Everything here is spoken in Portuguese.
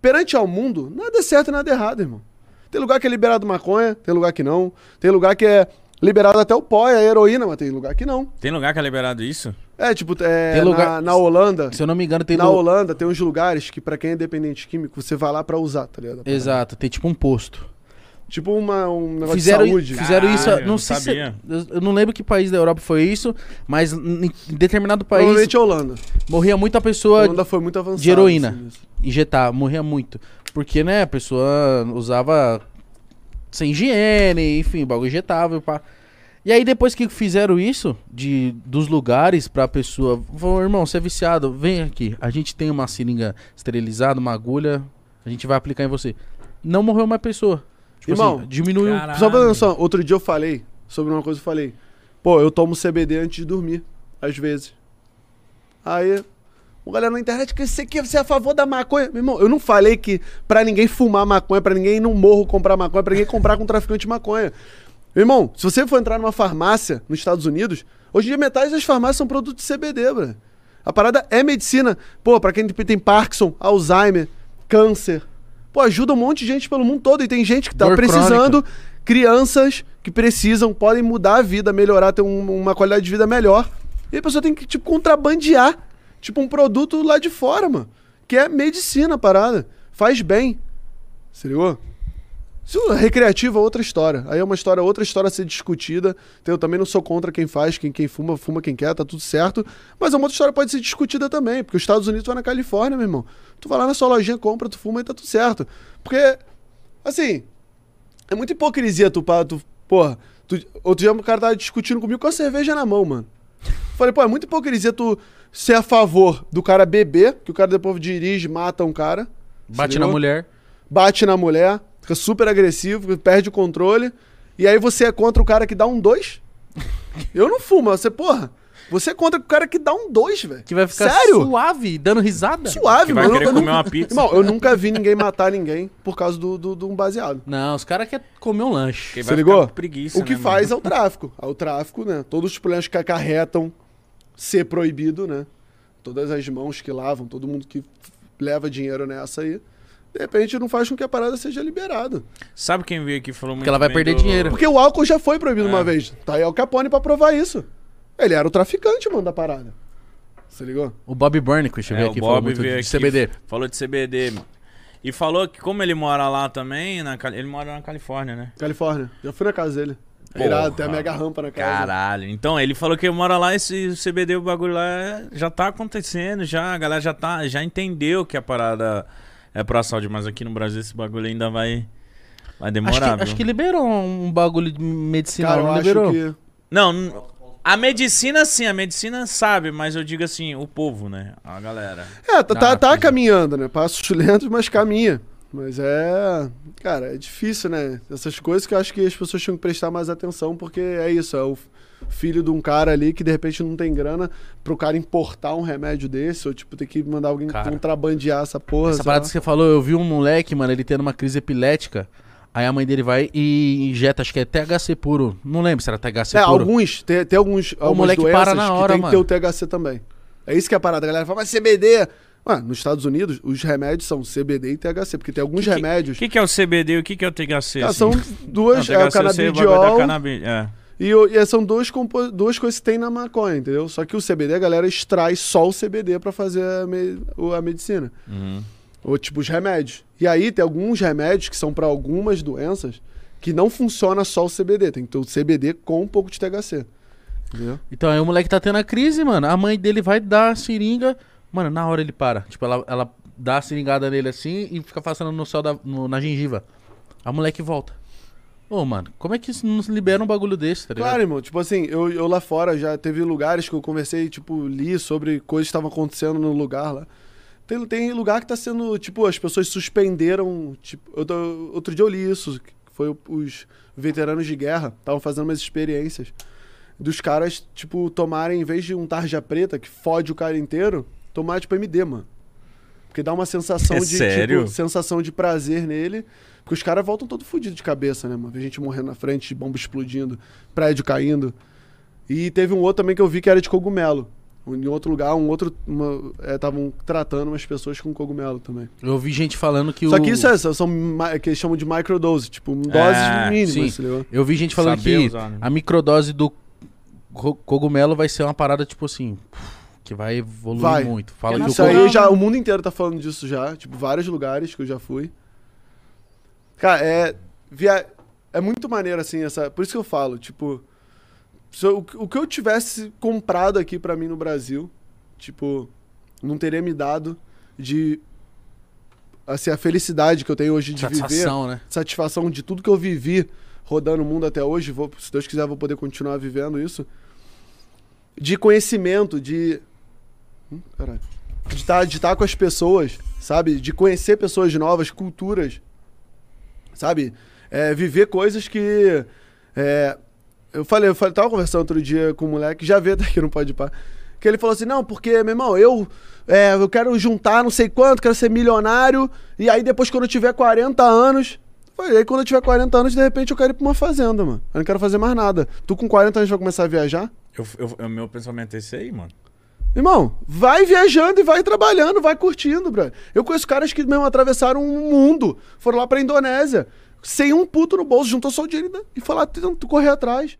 perante ao mundo, nada é certo e nada é errado, irmão. Tem lugar que é liberado maconha, tem lugar que não. Tem lugar que é liberado até o pó, é a heroína, mas tem lugar que não. Tem lugar que é liberado isso? É, tipo, é, Tem lugar- na, na Holanda. Se eu não me engano, tem Na Holanda tem uns lugares que, pra quem é dependente químico, você vai lá pra usar, tá ligado? Exato, tem tipo um posto. Tipo uma, um negócio Fizeram, de saúde. fizeram isso, Caralho, não, não sei se, sabia. eu, eu não lembro que país da Europa foi isso, mas em determinado país Provavelmente a Holanda. morria muita A pessoa Holanda foi muito avançada. de heroína. assim, injetar, morria muito. Porque, né, a pessoa usava sem higiene, enfim, bagulho injetável, pá. E aí depois que fizeram isso, de dos lugares pra pessoa, falou, irmão, você é viciado, vem aqui. A gente tem uma seringa esterilizada, uma agulha, a gente vai aplicar em você. Não morreu mais pessoa. Tipo Irmão, assim, diminuiu. Caralho. Só pra ter noção, outro dia eu falei sobre uma coisa, eu falei, pô, eu tomo CBD antes de dormir, às vezes. Aí, o galera na internet, que você que você é a favor da maconha. Meu irmão, eu não falei que pra ninguém fumar maconha, pra ninguém ir no morro comprar maconha, pra ninguém comprar com traficante de maconha. Meu irmão, se você for entrar numa farmácia nos Estados Unidos, hoje em dia metade das farmácias são produtos de CBD, bro. A parada é medicina. Pô, pra quem tem Parkinson, Alzheimer, câncer. Pô, ajuda um monte de gente pelo mundo todo. E tem gente que tá Dor precisando, crianças que precisam, podem mudar a vida, melhorar, ter um- uma qualidade de vida melhor. E a pessoa tem que, tipo, contrabandear, tipo, um produto lá de fora, mano. Que é medicina a parada. Faz bem. Se ligou? Isso é recreativo é outra história. Aí é uma história, outra história a ser discutida. Então, Eu também não sou contra quem faz, quem, quem fuma, fuma quem quer, tá tudo certo. Mas é uma outra história que pode ser discutida também. Porque os Estados Unidos vai na Califórnia, meu irmão. Tu vai lá na sua lojinha, compra, tu fuma e tá tudo certo. Porque, assim, é muita hipocrisia tu, tu porra. Tu, outro dia o cara tava discutindo comigo com a cerveja na mão, mano. Falei, pô, é muita hipocrisia tu ser a favor do cara beber, que o cara depois dirige, mata um cara. Bate se na mulher. bate na mulher, fica super agressivo, perde o controle. E aí você é contra o cara que dá um dois? Eu não fumo, você, porra. Você é contra o cara que dá um dois, velho. Que vai ficar Sério? suave, dando risada. Suave, Que vai mano. querer Eu comer nunca- uma pizza. Irmão, eu nunca vi ninguém matar ninguém por causa do, do, de um baseado. Não, os caras querem comer um lanche. Quem Você vai ligou? preguiça, o que né, faz mano? é o tráfico. É o tráfico, né? Todos os problemas que acarretam ser proibido, né? Todas as mãos que lavam, todo mundo que leva dinheiro nessa aí. De repente não faz com que a parada seja liberada. Sabe quem veio aqui e falou muito Porque ela vai perder do- dinheiro. Porque o álcool já foi proibido É. uma vez. Tá aí o Capone pra provar isso. Ele era o traficante, mano, da parada. Você ligou? O Bob Burnquist É, veio o aqui falou muito veio de aqui, CBD. Falou de CBD. E falou que como ele mora lá também, na, Cali- ele mora na Califórnia, né? Califórnia. Já fui na casa dele. É Porra. irado, tem a mega rampa na casa. Caralho. Então, ele falou que ele mora lá, esse CBD, o bagulho lá é- já tá acontecendo, já. A galera já, tá, já entendeu que a parada é pra saúde, mas aqui no Brasil esse bagulho ainda vai, vai Acho demorar, que, viu? acho que liberou um bagulho de medicinal, Cara, eu não acho liberou? que. Não, a medicina sim, a medicina sabe, mas eu digo assim, o povo, né? A galera. É, tá, tá, Ah, tá é. caminhando, né? Passos lentos, mas caminha. Mas é. Cara, é difícil, né? Essas coisas que eu acho que as pessoas tinham que prestar mais atenção, porque é isso, é o filho de um cara ali que de repente não tem grana pro cara importar um remédio desse, ou tipo, ter que mandar alguém Cara, contrabandear essa porra. Essa sei parada lá. que você falou, eu vi um moleque, mano, ele tendo uma crise epilética. Aí a mãe dele vai e injeta, acho que é THC puro. Não lembro se era THC É, puro. alguns, tem, tem alguns, algumas moleque doenças para na hora, que tem mano. que ter o THC também. É isso que é a parada. A galera fala, mas CBD... Ué, nos Estados Unidos, os remédios são CBD e THC, porque tem alguns Que- remédios... O que, que é o CBD e o que, que é o THC? Ah, assim? são duas, Não, é o canabidiol canabi- é. e, o- e são duas, compo- duas coisas que tem na maconha, entendeu? Só que o CBD, a galera extrai só o CBD pra fazer a, me- o- a medicina. Uhum. Ou tipo os remédios. E aí tem alguns remédios que são pra algumas doenças que não funciona só o CBD. Tem que ter o CBD com um pouco de THC. Entendeu? Então aí o moleque tá tendo a crise, mano. A mãe dele vai dar a seringa. Mano, na hora ele para. Tipo, ela, ela dá a seringada nele assim e fica passando no céu da, no- na gengiva. A moleque volta. Ô, mano, como é que não libera um bagulho desse, tá ligado? Claro, irmão. Tipo assim, eu, eu lá fora já teve lugares que eu conversei, tipo, li sobre coisas que estavam acontecendo no lugar lá. Tem, tem lugar que tá sendo, tipo, as pessoas suspenderam. Tipo, eu outro dia eu li isso, foi os veteranos de guerra estavam fazendo umas experiências dos caras, tipo, tomarem, em vez de um tarja preta que fode o cara inteiro, tomar, tipo, MD, mano. Porque dá uma sensação É de, sério? tipo, sensação de prazer nele. Porque os caras voltam todo fodido de cabeça, né, mano? Vê gente morrendo na frente, bomba explodindo, prédio caindo. E teve um outro também que eu vi que era de cogumelo. Em outro lugar, um outro. Estavam tratando umas pessoas com cogumelo também. Eu ouvi gente falando que Só o... que isso é, são ma- que eles chamam de microdose, tipo, doses É, mínimas, sim. Eu vi gente falando Saber que usar, né? a microdose do co- cogumelo vai ser uma parada, tipo assim, que vai evoluir Vai. muito. Fala Isso aí já, o mundo inteiro tá falando disso já, tipo, vários lugares que eu já fui. Cara, é. Via... É muito maneiro, assim, essa. Por isso que eu falo, tipo. eu- o que eu tivesse comprado aqui pra mim no Brasil, tipo, não teria me dado de. Assim, a felicidade que eu tenho hoje de viver. satisfação, né? satisfação de tudo que eu vivi rodando o mundo até hoje, vou, se Deus quiser, vou poder continuar vivendo isso. De conhecimento, de. Hum, caralho. De estar de tá com as pessoas, sabe? De conhecer pessoas novas, culturas, sabe? É, viver coisas que. é, eu falei, eu falei, tava conversando outro dia com um moleque, já vê daqui não pode pá. Que ele falou assim: não, porque, meu irmão, eu, é, eu quero juntar não sei quanto, quero ser milionário, e aí depois, quando eu tiver 40 anos. Aí quando eu tiver 40 anos, de repente eu quero ir pra uma fazenda, mano. Eu não quero fazer mais nada. Tu com 40 anos vai começar a viajar? Eu, eu, meu pensamento é esse aí, mano. Irmão, vai viajando e vai trabalhando, vai curtindo, bro. Eu conheço caras que mesmo atravessaram um mundo, foram lá pra Indonésia, sem um puto no bolso, juntou só o dinheiro e foi lá tentando correr atrás.